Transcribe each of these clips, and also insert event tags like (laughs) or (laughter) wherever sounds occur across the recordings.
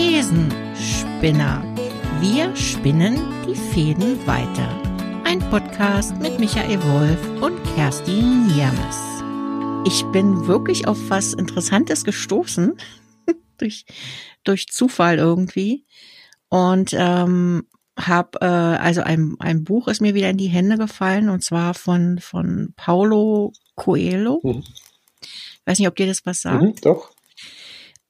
Thesenspinner. Wir spinnen die Fäden weiter. Ein Podcast mit Michael Wolf und Kerstin Niermes. Ich bin wirklich auf was Interessantes gestoßen. (laughs) durch, durch Zufall irgendwie. Und ähm, habe, äh, also ein, ein Buch ist mir wieder in die Hände gefallen und zwar von, von Paulo Coelho. Mhm. Weiß nicht, ob dir das was sagt. Mhm, doch.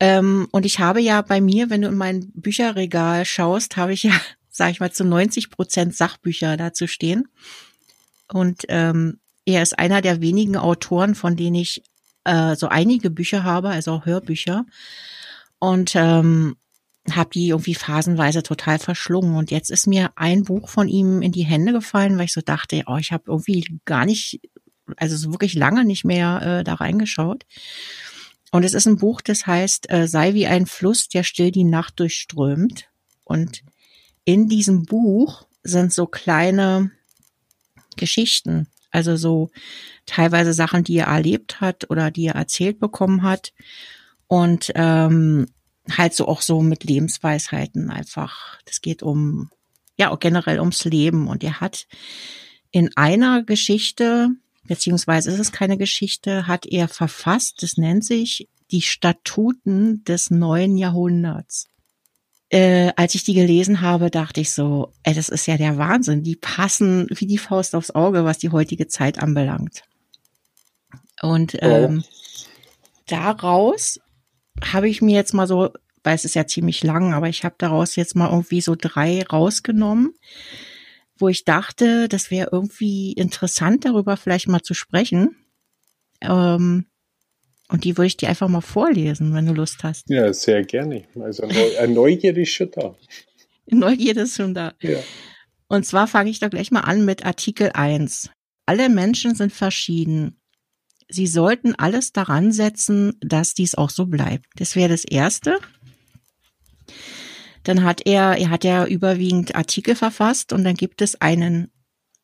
Ähm, und ich habe ja bei mir, wenn du in mein Bücherregal schaust, habe ich ja, (laughs) sage ich mal, zu 90 Prozent Sachbücher dazu stehen. Und ähm, er ist einer der wenigen Autoren, von denen ich äh, so einige Bücher habe, also auch Hörbücher. Und ähm, habe die irgendwie phasenweise total verschlungen. Und jetzt ist mir ein Buch von ihm in die Hände gefallen, weil ich so dachte, oh, ich habe irgendwie gar nicht, also so wirklich lange nicht mehr äh, da reingeschaut. Und es ist ein Buch, das heißt, äh, sei wie ein Fluss, der still die Nacht durchströmt. Und in diesem Buch sind so kleine Geschichten, also so teilweise Sachen, die er erlebt hat oder die er erzählt bekommen hat. Und ähm, halt so auch so mit Lebensweisheiten einfach. Das geht um, ja, auch generell ums Leben. Und er hat in einer Geschichte beziehungsweise ist es keine Geschichte, hat er verfasst. Das nennt sich die Statuten des neuen Jahrhunderts. Äh, als ich die gelesen habe, dachte ich so, ey, das ist ja der Wahnsinn. Die passen wie die Faust aufs Auge, was die heutige Zeit anbelangt. Und ähm, oh. daraus habe ich mir jetzt mal so, weil es ist ja ziemlich lang, aber ich habe daraus jetzt mal irgendwie so drei rausgenommen, wo ich dachte, das wäre irgendwie interessant, darüber vielleicht mal zu sprechen. Ähm, und die würde ich dir einfach mal vorlesen, wenn du Lust hast. Ja, sehr gerne. Also Neugierde ist schon da. Neugierde ist schon da. Ja. Und zwar fange ich doch gleich mal an mit Artikel 1. Alle Menschen sind verschieden. Sie sollten alles daran setzen, dass dies auch so bleibt. Das wäre das Erste. Dann hat er, er hat ja überwiegend Artikel verfasst und dann gibt es einen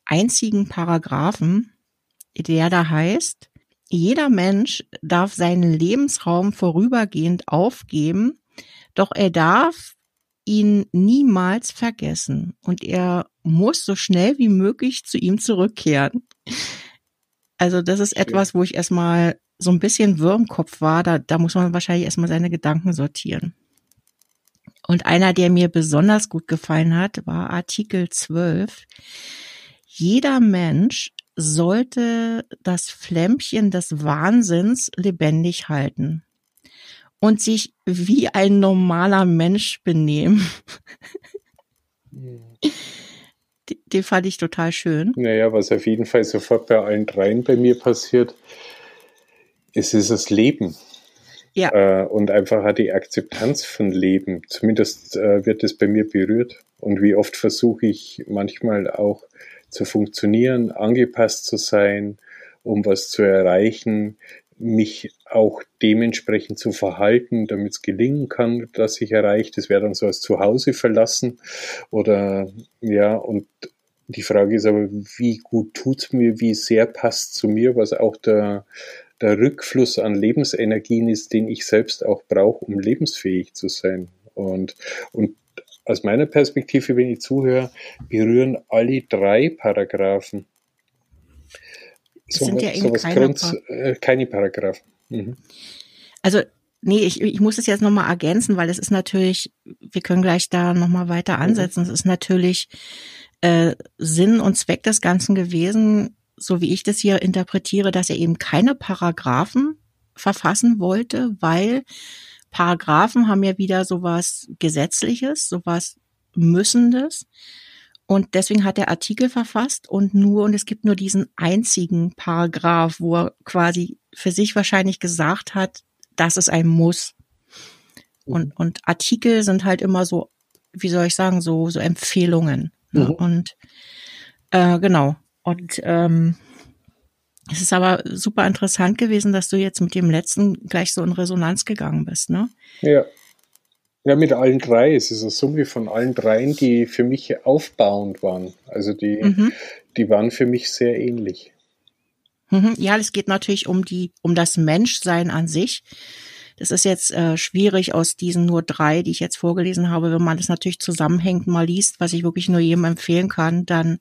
einzigen Paragraphen, der da heißt, jeder Mensch darf seinen Lebensraum vorübergehend aufgeben, doch er darf ihn niemals vergessen und er muss so schnell wie möglich zu ihm zurückkehren. Also das ist etwas, wo ich erstmal so ein bisschen wirr im Kopf war. Da, da muss man wahrscheinlich erstmal seine Gedanken sortieren. Und einer, der mir besonders gut gefallen hat, war Artikel 12. Jeder Mensch sollte das Flämmchen des Wahnsinns lebendig halten und sich wie ein normaler Mensch benehmen. Den fand ich total schön. Naja, was auf jeden Fall sofort bei allen dreien bei mir passiert, es ist das Leben. Ja. Äh, und einfach hat die Akzeptanz von Leben. Zumindest äh, wird es bei mir berührt. Und wie oft versuche ich manchmal auch zu funktionieren, angepasst zu sein, um was zu erreichen, mich auch dementsprechend zu verhalten, damit es gelingen kann, dass ich erreiche. Das wäre dann so als Zuhause verlassen oder ja, und die Frage ist aber, wie gut tut's mir, wie sehr passt zu mir, was auch der der Rückfluss an Lebensenergien ist, den ich selbst auch brauche, um lebensfähig zu sein. Und, und aus meiner Perspektive, wenn ich zuhöre, berühren alle drei Paragraphen. So, sind ja eben keine, Grund, äh, keine Paragraphen. Mhm. Also Nee, ich, ich muss es jetzt nochmal ergänzen, weil es ist natürlich, wir können gleich da nochmal weiter mhm. ansetzen. Es ist natürlich äh, Sinn und Zweck des Ganzen gewesen, so wie ich das hier interpretiere, dass er eben keine Paragraphen verfassen wollte, weil Paragraphen haben ja wieder sowas Gesetzliches, sowas Müssendes. Und deswegen hat er Artikel verfasst und nur, und es gibt nur diesen einzigen Paragraph, wo er quasi für sich wahrscheinlich gesagt hat, dass es ein Muss. Und, mhm. und Artikel sind halt immer so, wie soll ich sagen, so, so Empfehlungen. Ne? Mhm. Und äh, genau. Und ähm, es ist aber super interessant gewesen, dass du jetzt mit dem letzten gleich so in Resonanz gegangen bist, ne? Ja. Ja, mit allen drei. Es ist eine Summe von allen dreien, die für mich aufbauend waren. Also die, mhm. die waren für mich sehr ähnlich. Mhm. Ja, es geht natürlich um die, um das Menschsein an sich. das ist jetzt äh, schwierig aus diesen nur drei, die ich jetzt vorgelesen habe, wenn man das natürlich zusammenhängt mal liest, was ich wirklich nur jedem empfehlen kann, dann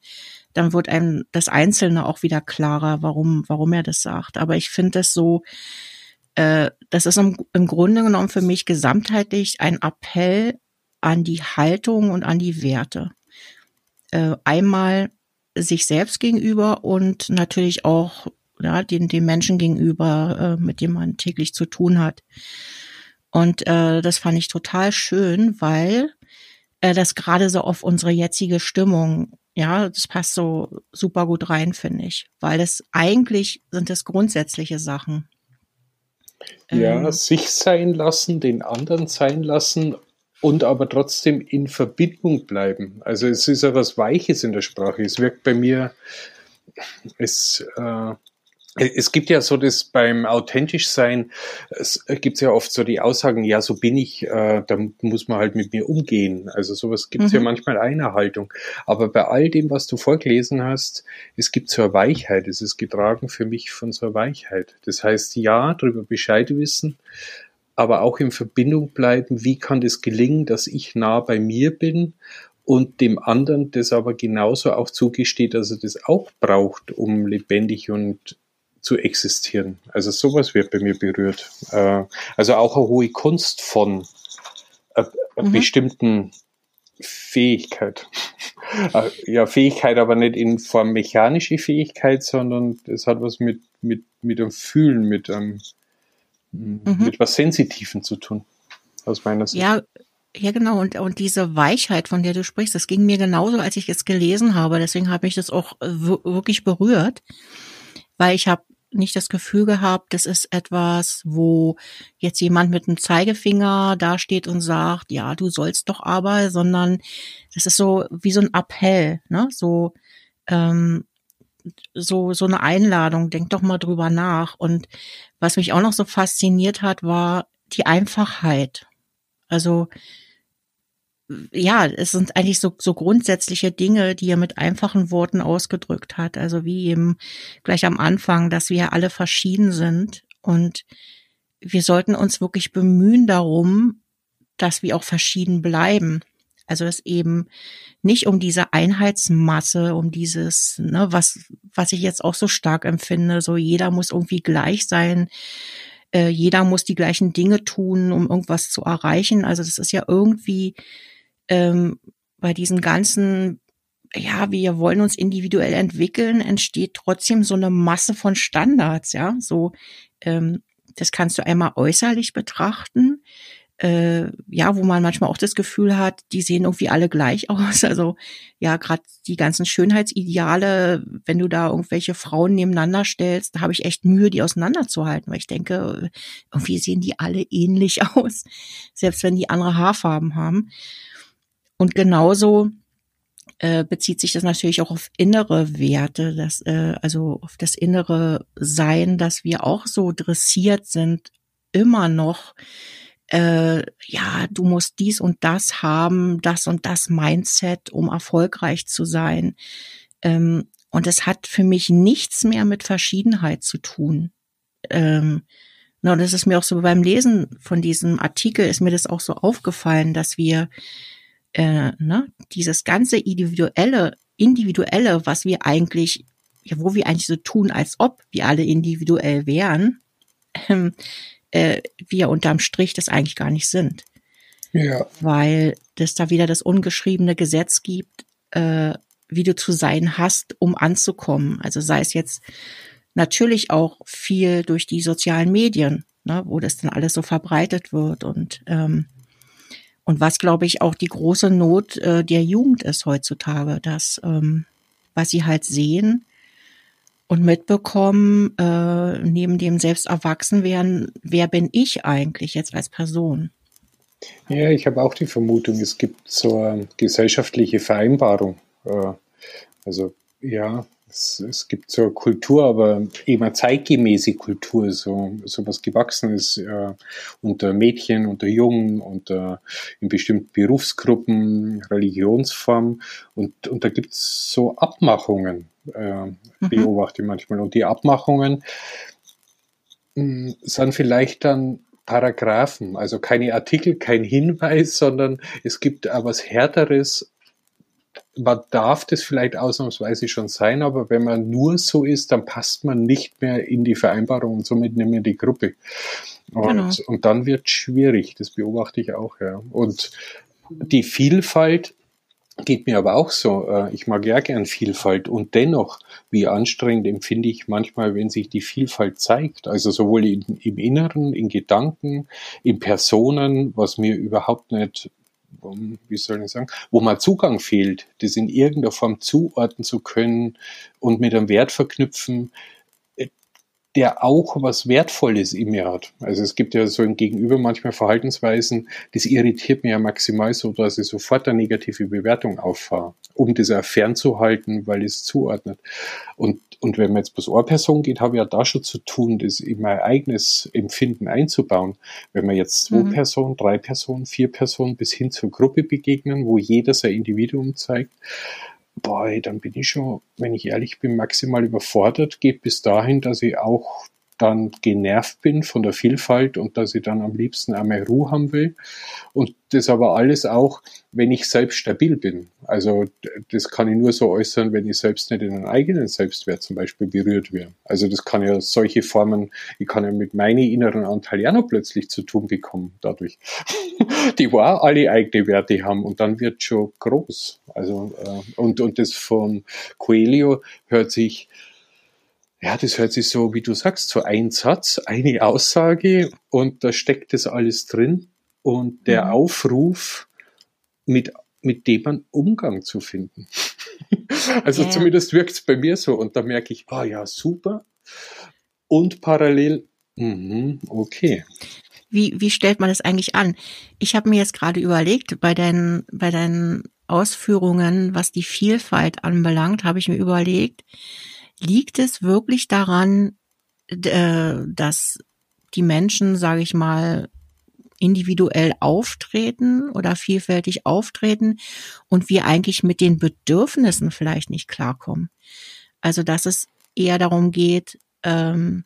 dann wird einem das Einzelne auch wieder klarer, warum warum er das sagt. Aber ich finde das so, äh, das ist im, im Grunde genommen für mich gesamtheitlich ein Appell an die Haltung und an die Werte. Äh, einmal sich selbst gegenüber und natürlich auch ja, den, den Menschen gegenüber, äh, mit dem man täglich zu tun hat. Und äh, das fand ich total schön, weil äh, das gerade so auf unsere jetzige Stimmung, ja, das passt so super gut rein, finde ich. Weil das eigentlich sind das grundsätzliche Sachen. Ja, ähm, sich sein lassen, den anderen sein lassen und aber trotzdem in Verbindung bleiben. Also es ist ja was Weiches in der Sprache. Es wirkt bei mir, es, äh, es gibt ja so das beim authentisch sein, es gibt ja oft so die Aussagen, ja, so bin ich, äh, da muss man halt mit mir umgehen. Also sowas gibt es mhm. ja manchmal eine Haltung. Aber bei all dem, was du vorgelesen hast, es gibt so eine Weichheit, es ist getragen für mich von so einer Weichheit. Das heißt, ja, darüber Bescheid wissen, aber auch in Verbindung bleiben, wie kann das gelingen, dass ich nah bei mir bin und dem anderen das aber genauso auch zugesteht, dass er das auch braucht, um lebendig und zu existieren. Also sowas wird bei mir berührt. Äh, also auch eine hohe Kunst von einer mhm. bestimmten Fähigkeit. (laughs) Äh, ja, Fähigkeit, aber nicht in Form mechanische Fähigkeit, sondern es hat was mit, mit, mit dem Fühlen, mit einem mhm. mit was Sensitiven zu tun, aus meiner Sicht. Ja, ja, genau. Und, und diese Weichheit, von der du sprichst, das ging mir genauso, als ich es gelesen habe. Deswegen habe ich das auch äh, wirklich berührt, weil ich habe nicht das Gefühl gehabt, das ist etwas, wo jetzt jemand mit einem Zeigefinger dasteht und sagt, ja, du sollst doch aber, sondern das ist so wie so ein Appell, ne? So, ähm, so, so eine Einladung, denk doch mal drüber nach. Und was mich auch noch so fasziniert hat, war die Einfachheit. Also, ja, es sind eigentlich so, so grundsätzliche Dinge, die er mit einfachen Worten ausgedrückt hat. Also wie eben gleich am Anfang, dass wir alle verschieden sind und wir sollten uns wirklich bemühen darum, dass wir auch verschieden bleiben. Also es eben nicht um diese Einheitsmasse, um dieses, ne, was, was ich jetzt auch so stark empfinde, so jeder muss irgendwie gleich sein, äh, jeder muss die gleichen Dinge tun, um irgendwas zu erreichen. Also das ist ja irgendwie ähm, bei diesen ganzen, ja, wir wollen uns individuell entwickeln, entsteht trotzdem so eine Masse von Standards, ja, so, ähm, das kannst du einmal äußerlich betrachten äh, ja, wo man manchmal auch das Gefühl hat, die sehen irgendwie alle gleich (laughs) aus. Also ja, gerade die ganzen Schönheitsideale, wenn du da irgendwelche Frauen nebeneinander stellst, da habe ich echt Mühe, die auseinanderzuhalten, weil ich denke, irgendwie sehen die alle ähnlich (laughs) aus, selbst wenn die andere Haarfarben haben. Und genauso äh, bezieht sich das natürlich auch auf innere Werte, das, äh, also auf das innere Sein, dass wir auch so dressiert sind, immer noch äh, ja, du musst dies und das haben, das und das Mindset, um erfolgreich zu sein. Ähm, und es hat für mich nichts mehr mit Verschiedenheit zu tun. Ähm, na, das ist mir auch so beim Lesen von diesem Artikel ist mir das auch so aufgefallen, dass wir äh, ne, dieses ganze individuelle, individuelle, was wir eigentlich, ja, wo wir eigentlich so tun, als ob wir alle individuell wären, ähm, äh, wir unterm Strich das eigentlich gar nicht sind. Ja. Weil es da wieder das ungeschriebene Gesetz gibt, äh, wie du zu sein hast, um anzukommen. Also sei es jetzt natürlich auch viel durch die sozialen Medien, ne, wo das dann alles so verbreitet wird und ähm, und was glaube ich auch die große Not äh, der Jugend ist heutzutage, dass ähm, was sie halt sehen, und mitbekommen, äh, neben dem selbst erwachsen werden, wer bin ich eigentlich jetzt als Person? Ja, ich habe auch die Vermutung, es gibt so eine gesellschaftliche Vereinbarung. Äh, also ja, es, es, gibt so eine Kultur, aber immer zeitgemäße Kultur, so, so was Gewachsenes äh, unter Mädchen, unter Jungen, unter in bestimmten Berufsgruppen, Religionsformen und, und da gibt es so Abmachungen äh, mhm. beobachte manchmal. Und die Abmachungen mh, hm, sind vielleicht dann Paragraphen, also keine Artikel, kein Hinweis, sondern es gibt auch was Härteres. Man darf das vielleicht ausnahmsweise schon sein, aber wenn man nur so ist, dann passt man nicht mehr in die Vereinbarung und somit nicht mehr die Gruppe. Und, genau. und dann wird schwierig, das beobachte ich auch, ja. Und die Vielfalt geht mir aber auch so. Äh, ich mag ja gern Vielfalt und dennoch, wie anstrengend empfinde ich manchmal, wenn sich die Vielfalt zeigt. Also sowohl in, im Inneren, in Gedanken, in Personen, was mir überhaupt nicht wie soll ich sagen, wo mal Zugang fehlt, das in irgendeiner Form zuordnen zu können und mit einem Wert verknüpfen, der auch was Wertvolles in mir hat. Also es gibt ja so ein Gegenüber manchmal Verhaltensweisen, das irritiert mir ja maximal so, dass ich sofort eine negative Bewertung auffahre, um das auch fernzuhalten, weil es zuordnet. Und, und wenn man jetzt bis Ohrperson geht, habe ich ja da schon zu tun, das in mein eigenes Empfinden einzubauen. Wenn man jetzt zwei mhm. Personen, drei Personen, vier Personen bis hin zur Gruppe begegnen, wo jeder sein Individuum zeigt, boah, dann bin ich schon, wenn ich ehrlich bin, maximal überfordert. Geht bis dahin, dass ich auch dann genervt bin von der Vielfalt und dass ich dann am liebsten einmal Ruhe haben will. Und das aber alles auch, wenn ich selbst stabil bin. Also das kann ich nur so äußern, wenn ich selbst nicht in einen eigenen Selbstwert zum Beispiel berührt werde. Also das kann ja solche Formen, ich kann ja mit meinen inneren Anteilen ja noch plötzlich zu tun bekommen dadurch. (laughs) Die war alle eigene Werte haben und dann wird schon groß. Also äh, und, und das von Coelho hört sich ja, das hört sich so, wie du sagst, so ein Satz, eine Aussage und da steckt das alles drin und der mhm. Aufruf, mit, mit dem man Umgang zu finden. (laughs) also ja. zumindest wirkt es bei mir so und da merke ich, ah oh ja, super. Und parallel, mh, okay. Wie, wie stellt man das eigentlich an? Ich habe mir jetzt gerade überlegt, bei deinen, bei deinen Ausführungen, was die Vielfalt anbelangt, habe ich mir überlegt, Liegt es wirklich daran, äh, dass die Menschen, sage ich mal, individuell auftreten oder vielfältig auftreten und wir eigentlich mit den Bedürfnissen vielleicht nicht klarkommen. Also dass es eher darum geht, ähm,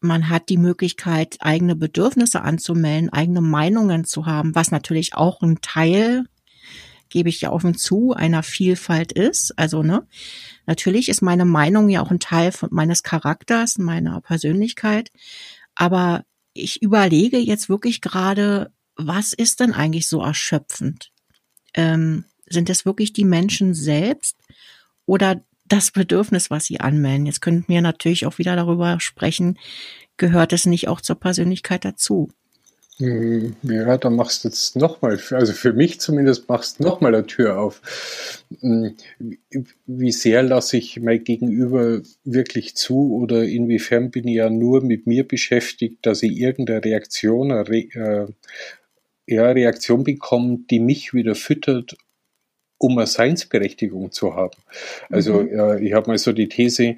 man hat die Möglichkeit, eigene Bedürfnisse anzumelden, eigene Meinungen zu haben, was natürlich auch ein Teil gebe ich ja offen zu, einer Vielfalt ist. Also, ne, natürlich ist meine Meinung ja auch ein Teil von meines Charakters, meiner Persönlichkeit. Aber ich überlege jetzt wirklich gerade, was ist denn eigentlich so erschöpfend? Ähm, sind es wirklich die Menschen selbst oder das Bedürfnis, was sie anmelden? Jetzt könnten wir natürlich auch wieder darüber sprechen, gehört es nicht auch zur Persönlichkeit dazu? Hm, ja, da machst du jetzt nochmal, also für mich zumindest machst du nochmal eine Tür auf. Hm, wie sehr lasse ich mein Gegenüber wirklich zu oder inwiefern bin ich ja nur mit mir beschäftigt, dass ich irgendeine Reaktion, Re äh, ja, Reaktion bekomme, die mich wieder füttert, um eine Seinsberechtigung zu haben. Also mhm. äh, ich habe mal so die These,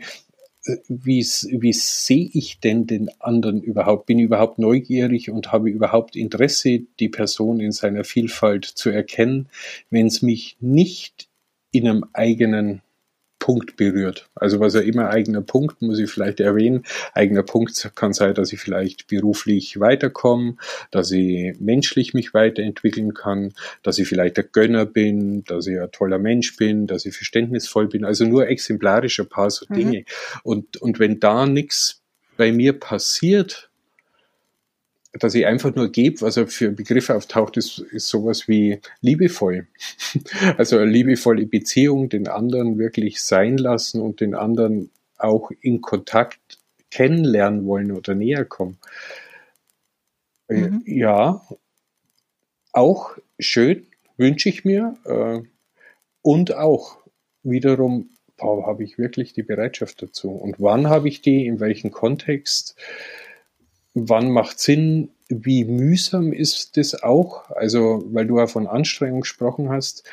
wie, wie sehe ich denn den anderen überhaupt? Bin ich überhaupt neugierig und habe überhaupt Interesse, die Person in seiner Vielfalt zu erkennen, wenn es mich nicht in einem eigenen Punkt berührt. Also was ja immer eigener Punkt, muss ich vielleicht erwähnen. Eigener Punkt kann sein, dass ich vielleicht beruflich weiterkomme, dass ich menschlich mich weiterentwickeln kann, dass ich vielleicht der Gönner bin, dass ich ein toller Mensch bin, dass ich verständnisvoll bin. Also nur exemplarisch ein paar so mhm. Dinge. Und, und wenn da nichts bei mir passiert, dass ich einfach nur gebe, was er für Begriffe auftaucht, ist, ist sowas wie liebevoll. (laughs) Also eine liebevolle Beziehung, den anderen wirklich sein lassen und den anderen auch in Kontakt kennenlernen wollen oder näher kommen. Äh, mhm. Ja, auch schön, wünsche ich mir. Äh, und auch wiederum, habe ich wirklich die Bereitschaft dazu? Und wann habe ich die, in welchem Kontext? Wann macht Sinn, wie mühsam ist das auch? Also, weil du ja von Anstrengung gesprochen hast,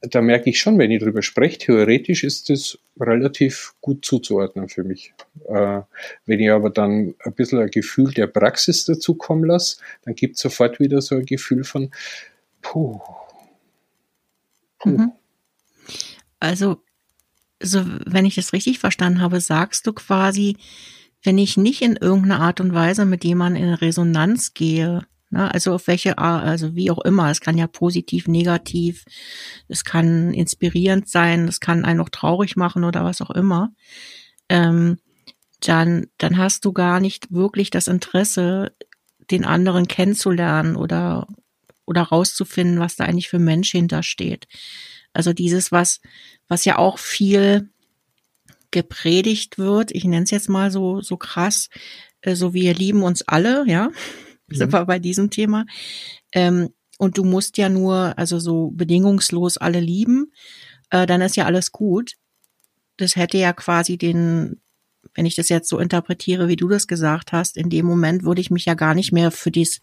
da merke ich schon, wenn ich drüber spreche, theoretisch ist das relativ gut zuzuordnen für mich. Äh, wenn ich aber dann ein bisschen ein Gefühl der Praxis dazu kommen lasse, dann gibt es sofort wieder so ein Gefühl von, puh. puh. Mhm. Also, so, wenn ich das richtig verstanden habe, sagst du quasi, wenn ich nicht in irgendeiner Art und Weise mit jemandem in Resonanz gehe, ne, also auf welche Art, also wie auch immer, es kann ja positiv, negativ, es kann inspirierend sein, es kann einen auch traurig machen oder was auch immer, ähm, dann, dann hast du gar nicht wirklich das Interesse, den anderen kennenzulernen oder, oder rauszufinden, was da eigentlich für Mensch hintersteht. Also dieses, was, was ja auch viel gepredigt wird, ich nenne es jetzt mal so, so krass, äh, so wir lieben uns alle, ja, (laughs) mhm. sind wir bei diesem Thema. Ähm, und du musst ja nur, also so bedingungslos alle lieben, äh, dann ist ja alles gut. Das hätte ja quasi den, wenn ich das jetzt so interpretiere, wie du das gesagt hast, in dem Moment würde ich mich ja gar nicht mehr für dies,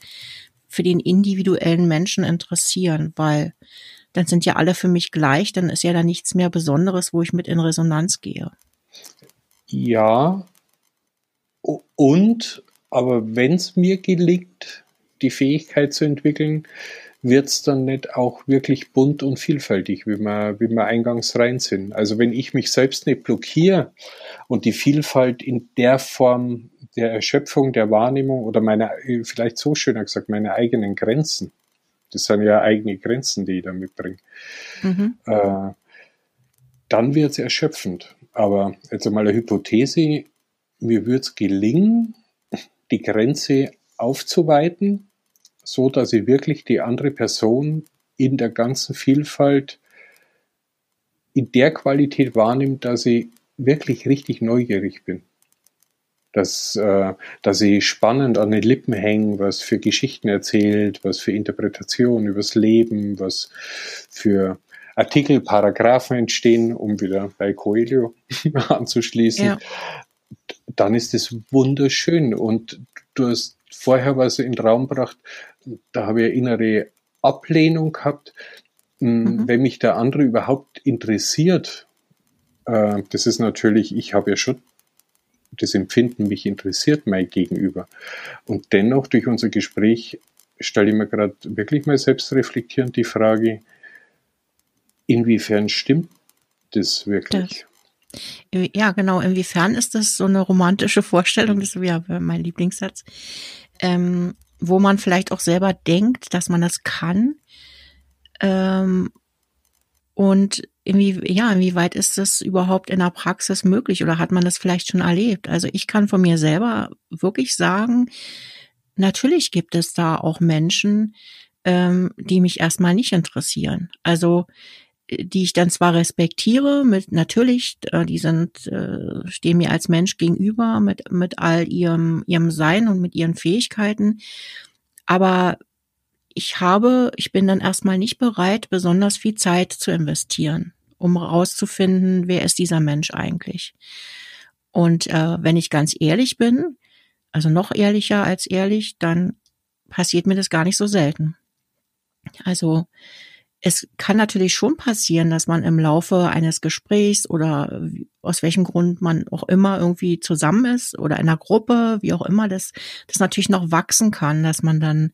für den individuellen Menschen interessieren, weil dann sind ja alle für mich gleich, dann ist ja da nichts mehr Besonderes, wo ich mit in Resonanz gehe. Ja, und, aber wenn es mir gelingt, die Fähigkeit zu entwickeln, wird es dann nicht auch wirklich bunt und vielfältig, wie wir, wie wir eingangs rein sind. Also wenn ich mich selbst nicht blockiere und die Vielfalt in der Form der Erschöpfung, der Wahrnehmung oder meine, vielleicht so schöner gesagt, meine eigenen Grenzen, das sind ja eigene Grenzen, die ich da mitbringe, mhm. äh, dann wird es erschöpfend. Aber jetzt einmal eine Hypothese, mir würde es gelingen, die Grenze aufzuweiten, so dass ich wirklich die andere Person in der ganzen Vielfalt in der Qualität wahrnimmt, dass ich wirklich richtig neugierig bin. Dass, äh, dass ich spannend an den Lippen hänge, was für Geschichten erzählt, was für Interpretationen übers Leben, was für Artikel, Paragraphen entstehen, um wieder bei Coelho (laughs) anzuschließen, ja. dann ist es wunderschön. Und du hast vorher was in den Raum gebracht, da habe ich innere Ablehnung gehabt. Hm, mhm. Wenn mich der andere überhaupt interessiert, äh, das ist natürlich, ich habe ja schon das Empfinden, mich interessiert mein Gegenüber. Und dennoch durch unser Gespräch stelle ich mir gerade wirklich mal selbst reflektierend die Frage, Inwiefern stimmt das wirklich? Das. Ja, genau. Inwiefern ist das so eine romantische Vorstellung? Das ist ja mein Lieblingssatz. Ähm, wo man vielleicht auch selber denkt, dass man das kann. Ähm, und inwie, ja, inwieweit ist das überhaupt in der Praxis möglich oder hat man das vielleicht schon erlebt? Also ich kann von mir selber wirklich sagen, natürlich gibt es da auch Menschen, ähm, die mich erstmal nicht interessieren. Also die ich dann zwar respektiere, mit natürlich, äh, die sind, äh, stehen mir als Mensch gegenüber mit, mit all ihrem, ihrem Sein und mit ihren Fähigkeiten. Aber ich habe, ich bin dann erstmal nicht bereit, besonders viel Zeit zu investieren, um herauszufinden, wer ist dieser Mensch eigentlich. Und äh, wenn ich ganz ehrlich bin, also noch ehrlicher als ehrlich, dann passiert mir das gar nicht so selten. Also es kann natürlich schon passieren, dass man im Laufe eines Gesprächs oder aus welchem Grund man auch immer irgendwie zusammen ist oder in einer Gruppe, wie auch immer, das, das natürlich noch wachsen kann, dass man dann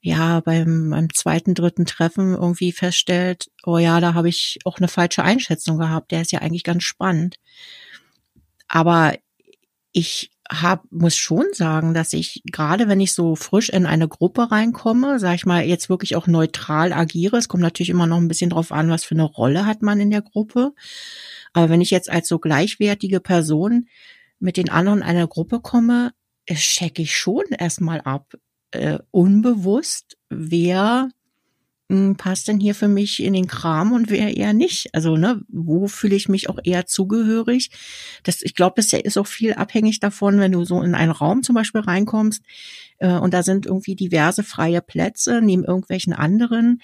ja beim, beim zweiten, dritten Treffen irgendwie feststellt, oh ja, da habe ich auch eine falsche Einschätzung gehabt, der ist ja eigentlich ganz spannend. Aber ich hab, muss schon sagen, dass ich gerade wenn ich so frisch in eine Gruppe reinkomme, sag ich mal, jetzt wirklich auch neutral agiere. Es kommt natürlich immer noch ein bisschen drauf an, was für eine Rolle hat man in der Gruppe. Aber wenn ich jetzt als so gleichwertige Person mit den anderen in einer Gruppe komme, checke ich schon erstmal ab, äh, unbewusst, wer passt denn hier für mich in den Kram und wer eher nicht? Also, ne, wo fühle ich mich auch eher zugehörig? Das, ich glaube, das ist auch viel abhängig davon, wenn du so in einen Raum zum Beispiel reinkommst äh, und da sind irgendwie diverse freie Plätze neben irgendwelchen anderen,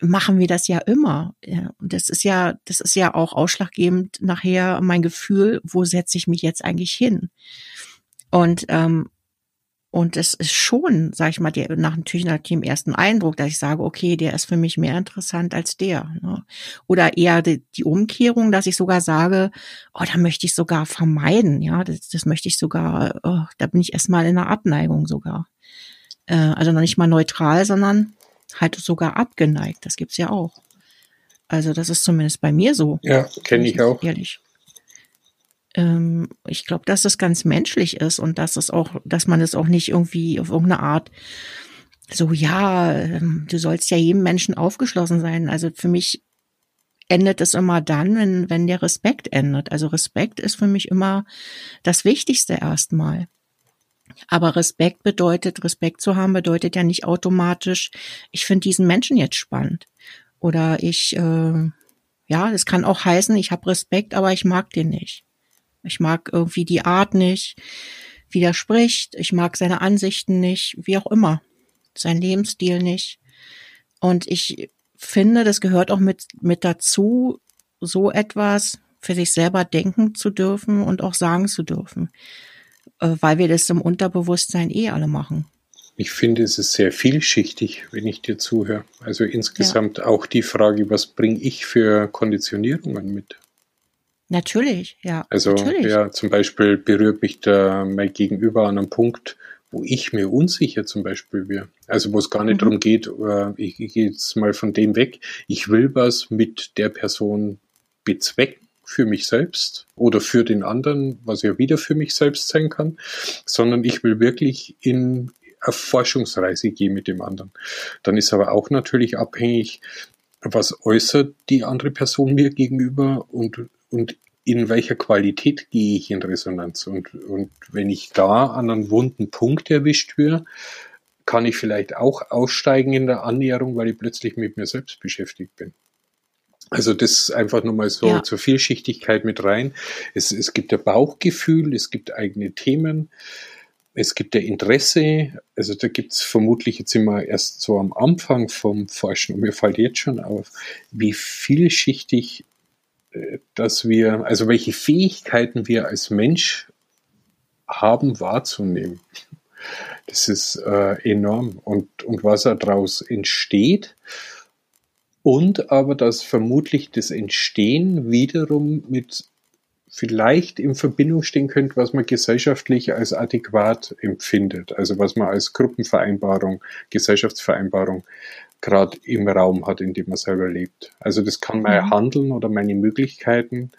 machen wir das ja immer. Ja, und das ist ja, das ist ja auch ausschlaggebend nachher mein Gefühl, wo setze ich mich jetzt eigentlich hin? Und ähm, und es ist schon, sag ich mal, der, nach, natürlich nach dem ersten Eindruck, dass ich sage, okay, der ist für mich mehr interessant als der. Ne? Oder eher die, die, Umkehrung, dass ich sogar sage, oh, da möchte ich sogar vermeiden, ja, das, das möchte ich sogar, oh, da bin ich erstmal in einer Abneigung sogar. Äh, also noch nicht mal neutral, sondern halt sogar abgeneigt. Das gibt's ja auch. Also das ist zumindest bei mir so. Ja, kenne ich auch. Ehrlich. Ähm, ich glaube, dass es ganz menschlich ist und dass es auch, dass man es auch nicht irgendwie auf irgendeine Art so, ja, ähm, du sollst ja jedem Menschen aufgeschlossen sein. Also für mich endet es immer dann, wenn, wenn der Respekt endet. Also Respekt ist für mich immer das Wichtigste erstmal. Aber Respekt bedeutet, Respekt zu haben, bedeutet ja nicht automatisch, ich finde diesen Menschen jetzt spannend. Oder ich, äh, ja, es kann auch heißen, ich habe Respekt, aber ich mag den nicht. Ich mag irgendwie die Art nicht, wie er spricht, ich mag seine Ansichten nicht, wie auch immer. Sein Lebensstil nicht. Und ich finde, das gehört auch mit, mit dazu, so etwas für sich selber denken zu dürfen und auch sagen zu dürfen. Äh, weil wir das im Unterbewusstsein eh alle machen. Ich finde, es ist sehr vielschichtig, wenn ich dir zuhöre. Also insgesamt ja. auch die Frage, was bringe ich für Konditionierungen mit? Natürlich, ja. Also natürlich. ja, zum Beispiel berührt mich da mein Gegenüber an einem Punkt, wo ich mir unsicher zum Beispiel wäre. Also wo es gar nicht mhm. darum geht, äh, ich, ich gehe jetzt mal von dem weg, ich will was mit der Person bezwecken für mich selbst oder für den anderen, was ja wieder für mich selbst sein kann, sondern ich will wirklich in eine Forschungsreise gehen mit dem anderen. Dann ist aber auch natürlich abhängig, was äußert die andere Person mir gegenüber und, und in welcher Qualität gehe ich in Resonanz. Und, und wenn ich da an einen wunden Punkt erwischt wäre, kann ich vielleicht auch aussteigen in der Annäherung, weil ich plötzlich mit mir selbst beschäftigt bin. Also das einfach nur mal so ja. zur Vielschichtigkeit mit rein. Es, es gibt ein Bauchgefühl, es gibt eigene Themen, es gibt der Interesse. Also da gibt's vermutlich jetzt immer erst so am Anfang vom Forschen und mir fällt jetzt schon auf, wie vielschichtig äh, dass wir, also welche Fähigkeiten wir als Mensch haben wahrzunehmen. Das ist äh, enorm. Und, und was daraus entsteht, und aber dass vermutlich das Entstehen wiederum mit vielleicht in Verbindung stehen könnte, was man gesellschaftlich als adäquat empfindet, also was man als Gruppenvereinbarung, Gesellschaftsvereinbarung gerade im Raum hat, in dem man selber lebt. Also das kann mein mhm. Handeln oder meine Möglichkeiten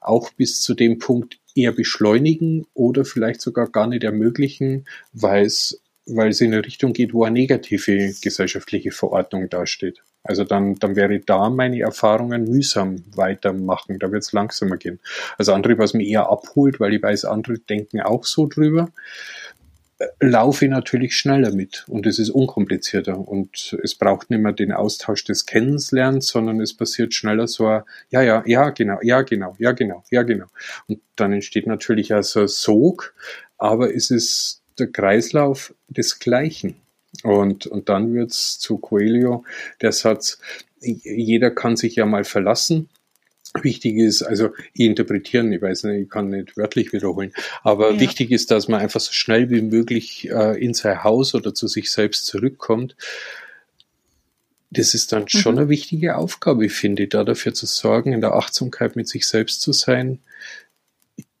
auch bis zu dem Punkt eher beschleunigen oder vielleicht sogar gar nicht ermöglichen, weil es weil es in eine Richtung geht, wo eine negative gesellschaftliche Verordnung dasteht. Also dann, dann wäre da meine Erfahrungen mühsam weitermachen. Da wird es langsamer gehen. Also andere, was mir eher abholt, weil ich weiß, andere denken auch so drüber, äh, laufe ich natürlich schneller mit und es ist unkomplizierter und es braucht nicht mehr den Austausch des Kennenlernens, sondern es passiert schneller so, ein, ja, ja, ja, genau, ja, genau, ja, genau, ja, genau. Und dann entsteht natürlich also ein Sog, aber es ist der Kreislauf des Gleichen. Und, und dann wird's zu Coelho der Satz, jeder kann sich ja mal verlassen. Wichtig ist, also interpretieren, ich weiß nicht, ich kann nicht wörtlich wiederholen, aber ja. wichtig ist, dass man einfach so schnell wie möglich äh, in sein Haus oder zu sich selbst zurückkommt. Das ist dann schon mhm. eine wichtige Aufgabe, finde ich, da dafür zu sorgen, in der Achtsamkeit mit sich selbst zu sein,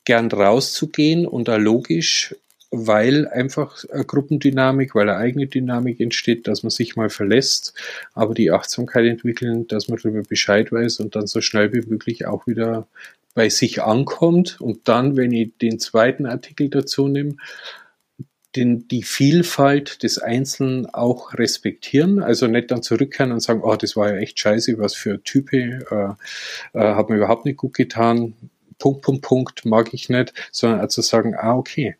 gern rauszugehen und da logisch weil einfach eine Gruppendynamik, weil eine eigene Dynamik entsteht, dass man sich mal verlässt, aber die Achtsamkeit entwickeln, dass man darüber Bescheid weiß und dann so schnell wie möglich auch wieder bei sich ankommt. Und dann, wenn ich den zweiten Artikel dazu nehme, den, die Vielfalt des Einzelnen auch respektieren, also nicht dann zurückkehren und sagen, oh, das war ja echt scheiße, was für Type, äh, äh, hat mir überhaupt nicht gut getan, Punkt, Punkt, Punkt, mag ich nicht, sondern also sagen, ah, okay,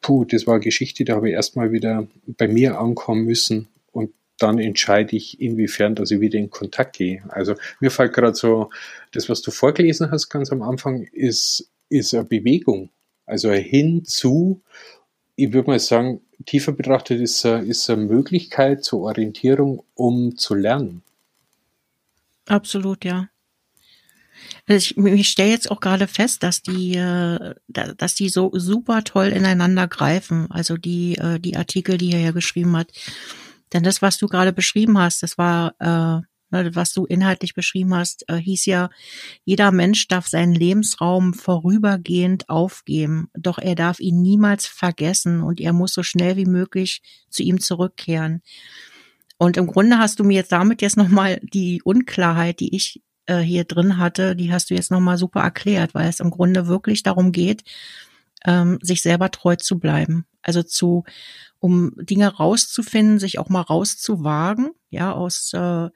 puh, das war Geschichte, da habe ich erstmal wieder bei mir ankommen müssen und dann entscheide ich, inwiefern, dass ich wieder in Kontakt gehe. Also mir fällt gerade so, das, was du vorgelesen hast ganz am Anfang, ist, ist eine Bewegung. Also hinzu, ich würde mal sagen, tiefer betrachtet ist, ist eine Möglichkeit zur Orientierung, um zu lernen. Absolut, ja. Ich, ich stelle jetzt auch gerade fest, dass die, äh, dass die so super toll ineinander greifen. Also die, äh, die Artikel, die er ja geschrieben hat. Denn das, was du gerade beschrieben hast, das war, äh, ne, was du inhaltlich beschrieben hast, äh, hieß ja, jeder Mensch darf seinen Lebensraum vorübergehend aufgeben, doch er darf ihn niemals vergessen und er muss so schnell wie möglich zu ihm zurückkehren. Und im Grunde hast du mir jetzt damit jetzt nochmal die Unklarheit, die ich äh, hier drin hatte, die hast du jetzt nochmal super erklärt, weil es im Grunde wirklich darum geht, ähm, sich selber treu zu bleiben. Also zu, um Dinge rauszufinden, sich auch mal rauszuwagen, ja, aus, äh,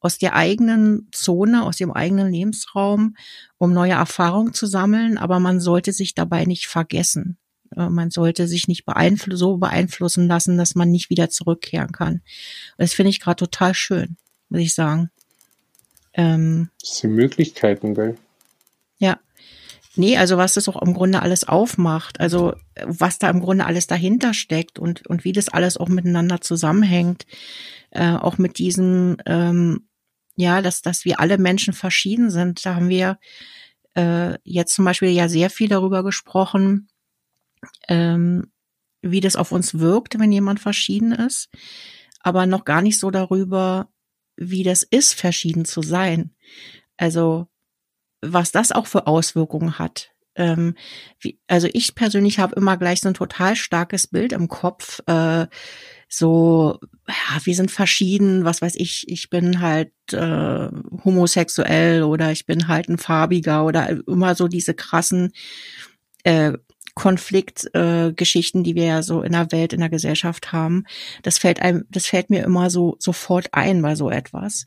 aus der eigenen Zone, aus dem eigenen Lebensraum, um neue Erfahrungen zu sammeln, aber man sollte sich dabei nicht vergessen. Äh, man sollte sich nicht beeinflu so beeinflussen lassen, dass man nicht wieder zurückkehren kann. Das finde ich gerade total schön, muss ich sagen. Ähm, das sind Möglichkeiten, gell? Ja. Nee, also was das auch im Grunde alles aufmacht, also was da im Grunde alles dahinter steckt und, und wie das alles auch miteinander zusammenhängt, äh, auch mit diesem, ähm, ja, dass, dass wir alle Menschen verschieden sind. Da haben wir äh, jetzt zum Beispiel ja sehr viel darüber gesprochen, ähm, wie das auf uns wirkt, wenn jemand verschieden ist, aber noch gar nicht so darüber, wie das ist, verschieden zu sein. Also was das auch für Auswirkungen hat. Ähm, wie, also ich persönlich habe immer gleich so ein total starkes Bild im Kopf. Äh, so, ja, wir sind verschieden, was weiß ich, ich bin halt äh, homosexuell oder ich bin halt ein farbiger oder immer so diese krassen äh, Konfliktgeschichten, äh, die wir ja so in der Welt, in der Gesellschaft haben. Das fällt einem, das fällt mir immer so sofort ein bei so etwas.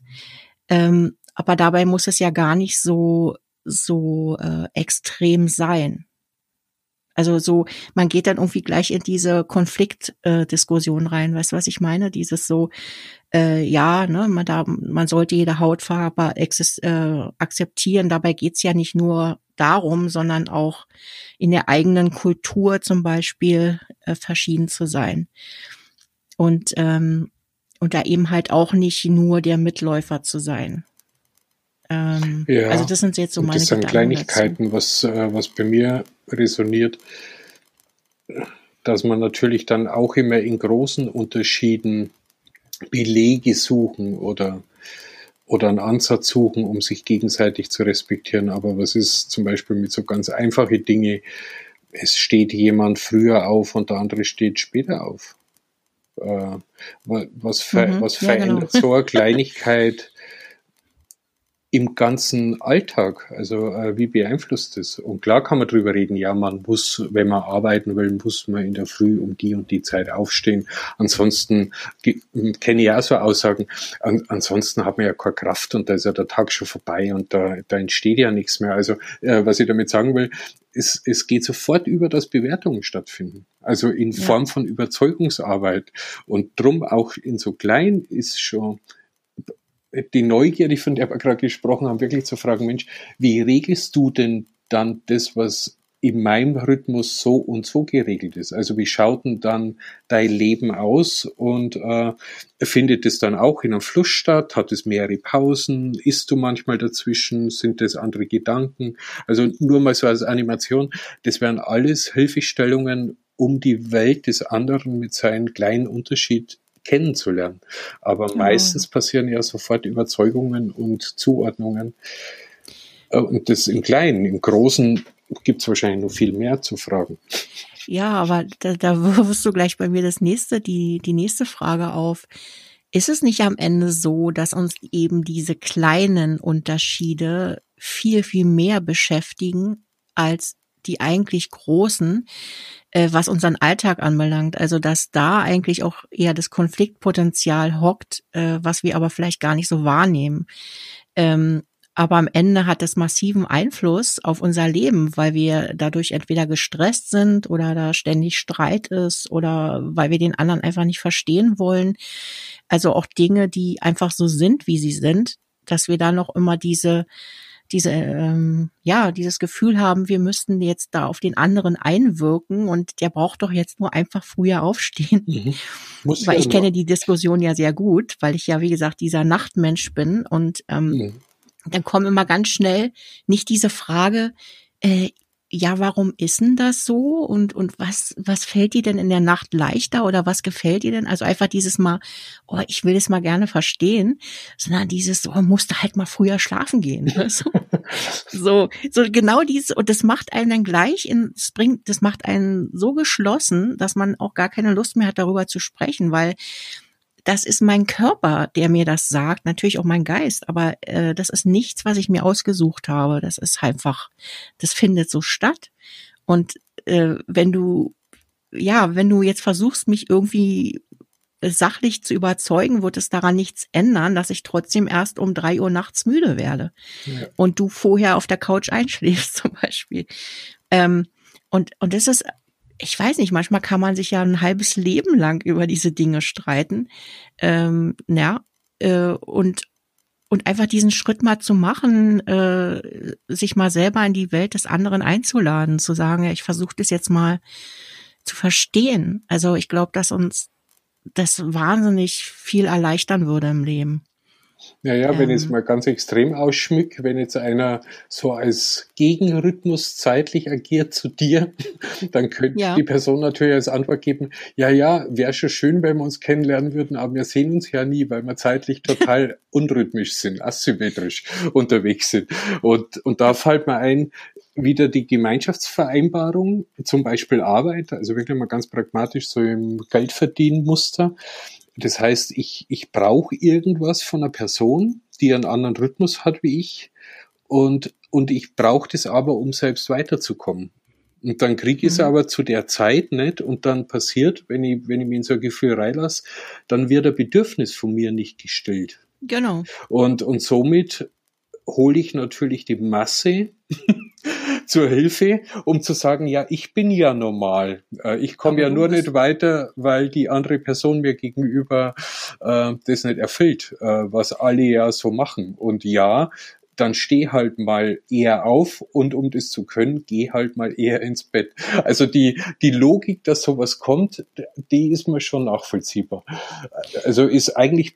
Ähm, aber dabei muss es ja gar nicht so so äh, extrem sein. Also so, man geht dann irgendwie gleich in diese Konfliktdiskussion äh, rein, weißt du, was ich meine? Dieses so, äh, ja, ne, man, da, man sollte jede Hautfarbe äh, akzeptieren. Dabei geht's ja nicht nur darum, sondern auch in der eigenen Kultur zum Beispiel äh, verschieden zu sein. Und, ähm, und da eben halt auch nicht nur der Mitläufer zu sein. Ähm, ja, also das sind jetzt so meine Das sind Kleinigkeiten, was, äh, was bei mir resoniert, dass man natürlich dann auch immer in großen Unterschieden Belege suchen oder, oder einen Ansatz suchen, um sich gegenseitig zu respektieren. Aber was ist zum Beispiel mit so ganz einfachen Dingen? Es steht jemand früher auf und der andere steht später auf. Äh, was, ver mhm, was verändert ja, genau. so eine (laughs) Kleinigkeit? Im ganzen Alltag? Also äh, wie beeinflusst das? Und klar kann man drüber reden, ja, man muss, wenn man arbeiten will, muss man in der Früh um die und die Zeit aufstehen. Ansonsten kenne ich auch so Aussagen, an, ansonsten hat man ja keine Kraft und da ist ja der Tag schon vorbei und da, da entsteht ja nichts mehr. Also äh, was ich damit sagen will, es, es geht sofort über, dass Bewertungen stattfinden. Also in ja. Form von Überzeugungsarbeit. Und drum auch in so klein ist schon die Neugierde, von der wir gerade gesprochen haben, wirklich zu fragen, Mensch, wie regelst du denn dann das, was in meinem Rhythmus so und so geregelt ist. Also wie schaut denn dann dein Leben aus und äh, findet es dann auch in einem Fluss statt? Hat es mehrere Pausen? Isst du manchmal dazwischen? Sind das andere Gedanken? Also nur mal so als Animation. Das wären alles Hilfestellungen, um die Welt des anderen mit seinem kleinen Unterschied kennenzulernen. Aber genau. meistens passieren ja sofort Überzeugungen und Zuordnungen. Äh, und das im Kleinen, im Großen gibt es wahrscheinlich noch viel mehr zu fragen. Ja, aber da, da wirst du gleich bei mir das nächste, die, die nächste Frage auf. Ist es nicht am Ende so, dass uns eben diese kleinen Unterschiede viel, viel mehr beschäftigen als die eigentlich großen, äh, was unseren Alltag anbelangt. Also dass da eigentlich auch eher das Konfliktpotenzial hockt, äh, was wir aber vielleicht gar nicht so wahrnehmen. Ähm, aber am Ende hat es massiven Einfluss auf unser Leben, weil wir dadurch entweder gestresst sind oder da ständig Streit ist oder weil wir den anderen einfach nicht verstehen wollen. Also auch Dinge, die einfach so sind, wie sie sind, dass wir da noch immer diese diese, ähm, ja, dieses Gefühl haben, wir müssten jetzt da auf den anderen einwirken und der braucht doch jetzt nur einfach früher aufstehen. Mhm. weil ich kenne die Diskussion ja sehr gut, weil ich ja, wie gesagt, dieser Nachtmensch bin und ähm, mhm. dann kommen immer ganz schnell nicht diese Frage, äh, ja, warum ist denn das so? Und, und was, was fällt dir denn in der Nacht leichter oder was gefällt dir denn? Also einfach dieses mal, oh, ich will es mal gerne verstehen, sondern dieses, oh, musste halt mal früher schlafen gehen. (laughs) so, so, so genau dieses, und das macht einen dann gleich in, das bringt, das macht einen so geschlossen, dass man auch gar keine Lust mehr hat, darüber zu sprechen, weil das ist mein Körper, der mir das sagt, natürlich auch mein Geist, aber äh, das ist nichts, was ich mir ausgesucht habe. Das ist einfach, das findet so statt. Und äh, wenn du, ja, wenn du jetzt versuchst, mich irgendwie sachlich zu überzeugen, wird es daran nichts ändern, dass ich trotzdem erst um drei Uhr nachts müde werde ja. und du vorher auf der Couch einschläfst (laughs) zum Beispiel. Ähm, und, und das ist ich weiß nicht, manchmal kann man sich ja ein halbes Leben lang über diese Dinge streiten. Ähm, ja, äh, und, und einfach diesen Schritt mal zu machen, äh, sich mal selber in die Welt des anderen einzuladen, zu sagen, ja, ich versuche das jetzt mal zu verstehen. Also ich glaube, dass uns das wahnsinnig viel erleichtern würde im Leben. Ja, ja, wenn ich es ähm. mal ganz extrem ausschmück, wenn jetzt einer so als Gegenrhythmus zeitlich agiert zu dir, (laughs) dann könnte ja. die Person natürlich als Antwort geben, ja, ja, wäre schon schön, wenn wir uns kennenlernen würden, aber wir sehen uns ja nie, weil wir zeitlich total (laughs) unrhythmisch sind, asymmetrisch unterwegs sind. Und, und da fällt mir ein, wieder die Gemeinschaftsvereinbarung, zum Beispiel Arbeit, also wirklich mal ganz pragmatisch so im Geldverdienmuster. Das heißt, ich, ich brauche irgendwas von einer Person, die einen anderen Rhythmus hat wie ich und, und ich brauche das aber, um selbst weiterzukommen. Und dann kriege ich es mhm. aber zu der Zeit nicht und dann passiert, wenn ich, wenn ich mich in so ein Gefühl reinlasse, dann wird ein Bedürfnis von mir nicht gestillt. Genau. Und, und somit hole ich natürlich die Masse zur Hilfe, um zu sagen, ja, ich bin ja normal. Äh, ich komme ja nur nicht weiter, weil die andere Person mir gegenüber äh, das nicht erfüllt, äh, was alle ja so machen. Und ja, dann steh halt mal eher auf und um das zu können, geh halt mal eher ins Bett. Also die, die Logik, dass sowas kommt, die ist mir schon nachvollziehbar. Also ist eigentlich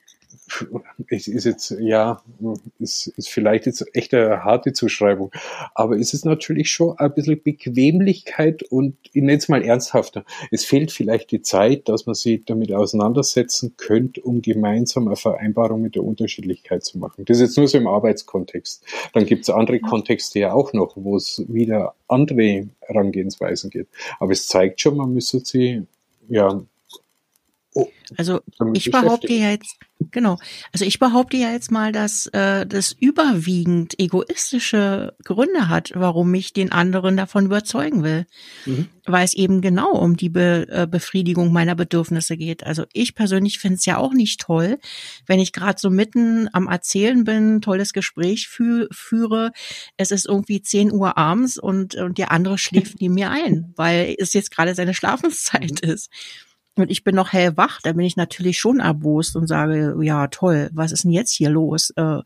es ist jetzt, ja, ist, ist vielleicht jetzt echt eine harte Zuschreibung, aber es ist natürlich schon ein bisschen Bequemlichkeit und ich nenne es mal ernsthafter. Es fehlt vielleicht die Zeit, dass man sich damit auseinandersetzen könnte, um gemeinsam eine Vereinbarung mit der Unterschiedlichkeit zu machen. Das ist jetzt nur so im Arbeitskontext. Dann gibt es andere Kontexte ja auch noch, wo es wieder andere Herangehensweisen gibt. Aber es zeigt schon, man müsste sie ja Oh, also ich behaupte ja jetzt, genau, also ich behaupte ja jetzt mal, dass äh, das überwiegend egoistische Gründe hat, warum ich den anderen davon überzeugen will. Mhm. Weil es eben genau um die Be äh, Befriedigung meiner Bedürfnisse geht. Also ich persönlich finde es ja auch nicht toll, wenn ich gerade so mitten am Erzählen bin, tolles Gespräch fü führe, es ist irgendwie 10 Uhr abends und, und der andere schläft (laughs) neben mir ein, weil es jetzt gerade seine Schlafenszeit mhm. ist und ich bin noch hellwach, da bin ich natürlich schon erbost und sage, ja toll, was ist denn jetzt hier los? Äh,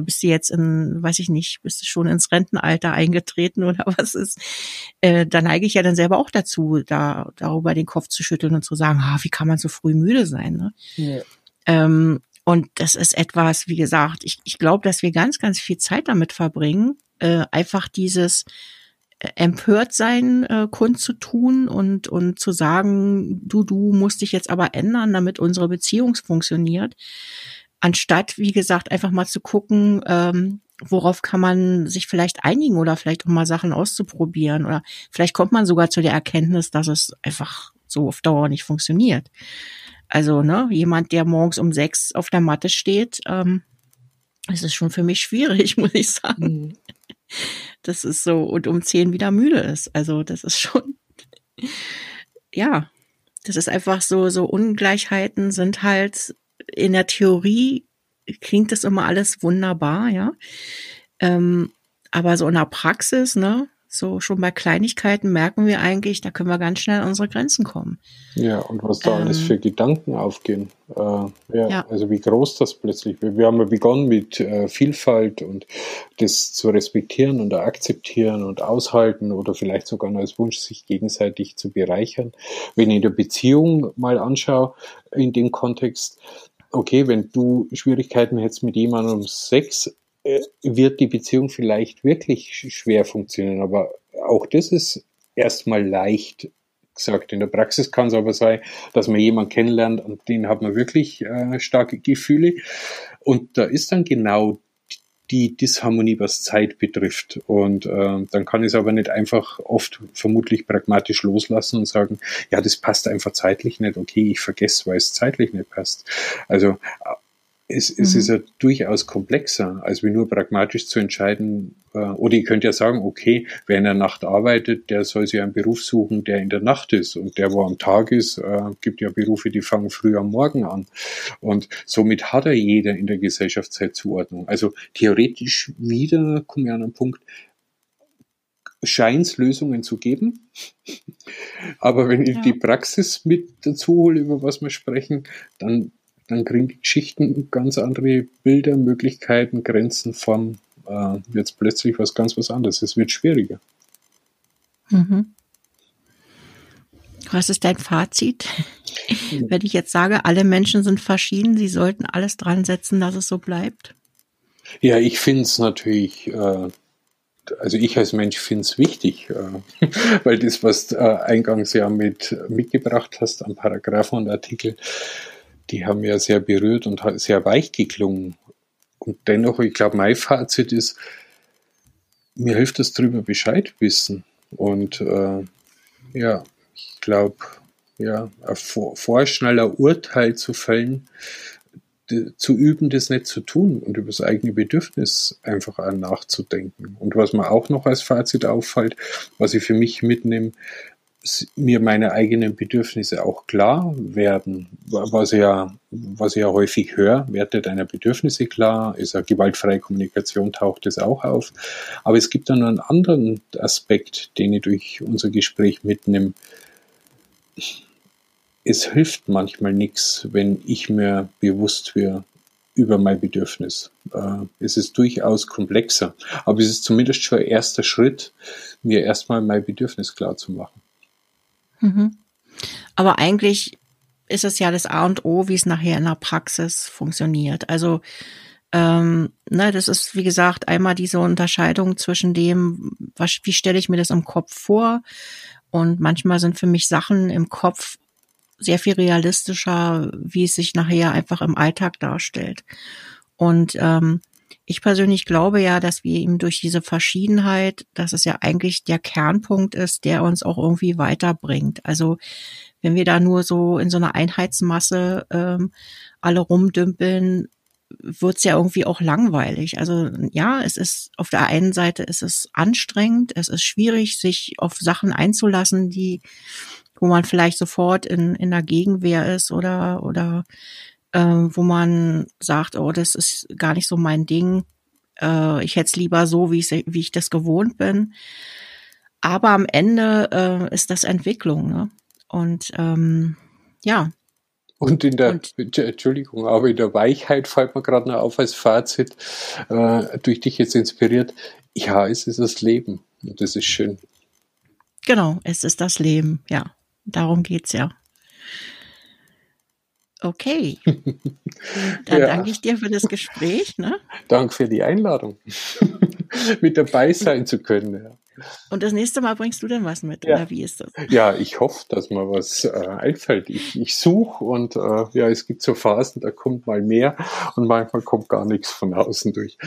bist du jetzt in, weiß ich nicht, bist du schon ins Rentenalter eingetreten oder (laughs) was ist? Äh, da neige ich ja dann selber auch dazu, da darüber den Kopf zu schütteln und zu sagen, ah, wie kann man so früh müde sein? Ne? Ja. Ähm, und das ist etwas, wie gesagt, ich, ich glaube, dass wir ganz, ganz viel Zeit damit verbringen, äh, einfach dieses empört sein äh, kundzutun und und zu sagen, du du musst dich jetzt aber ändern, damit unsere Beziehung funktioniert, anstatt wie gesagt einfach mal zu gucken, ähm, worauf kann man sich vielleicht einigen oder vielleicht auch mal Sachen auszuprobieren oder vielleicht kommt man sogar zu der Erkenntnis, dass es einfach so auf Dauer nicht funktioniert. Also ne, jemand, der morgens um sechs auf der Matte steht, ähm, es ist schon für mich schwierig, (laughs) muss ich sagen. Mhm. Das ist so, und um zehn wieder müde ist. Also das ist schon, ja, das ist einfach so, so Ungleichheiten sind halt in der Theorie klingt das immer alles wunderbar, ja. Ähm, aber so in der Praxis, ne, so schon bei Kleinigkeiten merken wir eigentlich, da können wir ganz schnell an unsere Grenzen kommen. Ja, und was da ähm, alles für Gedanken aufgehen. Äh, ja, ja, Also wie groß das plötzlich wird. Wir haben ja begonnen mit äh, Vielfalt und das zu respektieren und akzeptieren und aushalten oder vielleicht sogar als Wunsch, sich gegenseitig zu bereichern. Wenn ich in der Beziehung mal anschaue, in dem Kontext, okay, wenn du Schwierigkeiten hättest mit jemandem um Sex, wird die Beziehung vielleicht wirklich schwer funktionieren. Aber auch das ist erstmal leicht gesagt. In der Praxis kann es aber sein, dass man jemanden kennenlernt und den hat man wirklich äh, starke Gefühle. Und da ist dann genau die Disharmonie, was Zeit betrifft. Und äh, dann kann ich es aber nicht einfach oft vermutlich pragmatisch loslassen und sagen, ja, das passt einfach zeitlich nicht. Okay, ich vergesse, weil es zeitlich nicht passt. Also es, es mhm. ist ja durchaus komplexer, als wie nur pragmatisch zu entscheiden. Äh, oder ihr könnt ja sagen, okay, wer in der Nacht arbeitet, der soll sich einen Beruf suchen, der in der Nacht ist. Und der, wo am Tag ist, äh, gibt ja Berufe, die fangen früh am Morgen an. Und somit hat er jeder in der Gesellschaftszeitzuordnung. Also theoretisch wieder, komme ich an einen Punkt, scheint Lösungen zu geben. Aber wenn ich ja. die Praxis mit dazu hole, über was wir sprechen, dann dann kriegen die Geschichten ganz andere Bilder, Möglichkeiten, Grenzen, Form. Äh, jetzt plötzlich was ganz was anderes. Es wird schwieriger. Mhm. Was ist dein Fazit? (laughs) Wenn ich jetzt sage, alle Menschen sind verschieden, sie sollten alles dran setzen, dass es so bleibt? Ja, ich finde es natürlich, äh, also ich als Mensch finde es wichtig, äh, (laughs) weil das, was du äh, eingangs ja mit mitgebracht hast an Paragraphen und Artikel, die haben ja sehr berührt und sehr weich geklungen. Und dennoch, ich glaube, mein Fazit ist, mir hilft es drüber Bescheid wissen. Und äh, ja, ich glaube, ja, vor, vorschneller Urteil zu fällen, zu üben, das nicht zu tun und über das eigene Bedürfnis einfach nachzudenken. Und was mir auch noch als Fazit auffällt, was ich für mich mitnehme, mir meine eigenen Bedürfnisse auch klar werden, was ich ja, was ich ja häufig höre, werde deiner Bedürfnisse klar, ist ja gewaltfreie Kommunikation, taucht es auch auf. Aber es gibt dann einen anderen Aspekt, den ich durch unser Gespräch mitnehme. Es hilft manchmal nichts, wenn ich mir bewusst wäre über mein Bedürfnis. Äh, es ist durchaus komplexer, aber es ist zumindest schon ein erster Schritt, mir erstmal mein Bedürfnis klar zu machen. Mhm. Aber eigentlich ist es ja das A und O, wie es nachher in der Praxis funktioniert. Also ähm, ne, das ist, wie gesagt, einmal diese Unterscheidung zwischen dem, was, wie stelle ich mir das im Kopf vor? Und manchmal sind für mich Sachen im Kopf sehr viel realistischer, wie es sich nachher einfach im Alltag darstellt. Und ähm, ich persönlich glaube ja, dass wir ihm durch diese Verschiedenheit, dass es ja eigentlich der Kernpunkt ist, der uns auch irgendwie weiterbringt. Also wenn wir da nur so in so einer Einheitsmasse ähm, alle rumdümpeln, wird's ja irgendwie auch langweilig. Also ja, es ist auf der einen Seite ist es anstrengend, es ist schwierig, sich auf Sachen einzulassen, die, wo man vielleicht sofort in, in der Gegenwehr ist oder oder äh, wo man sagt, oh, das ist gar nicht so mein Ding. Äh, ich hätte es lieber so, wie ich, wie ich das gewohnt bin. Aber am Ende äh, ist das Entwicklung. Ne? Und ähm, ja. Und in der, und, Entschuldigung, aber in der Weichheit fällt mir gerade noch auf als Fazit, äh, durch dich jetzt inspiriert, ja, es ist das Leben und das ist schön. Genau, es ist das Leben, ja. Darum geht's ja. Okay. (laughs) Dann ja. danke ich dir für das Gespräch. Ne? Danke für die Einladung, (laughs) mit dabei sein zu können. Ja. Und das nächste Mal bringst du denn was mit, ja. oder wie ist das? Ja, ich hoffe, dass mir was äh, einfällt. Ich, ich suche und äh, ja, es gibt so Phasen, da kommt mal mehr und manchmal kommt gar nichts von außen durch.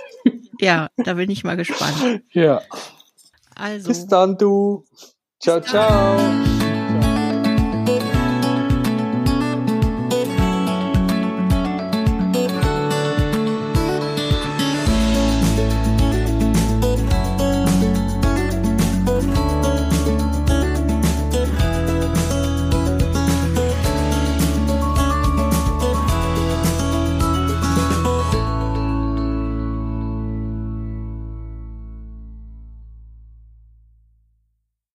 (laughs) ja, da bin ich mal gespannt. Ja. Also. Bis dann, du. Ciao, ciao.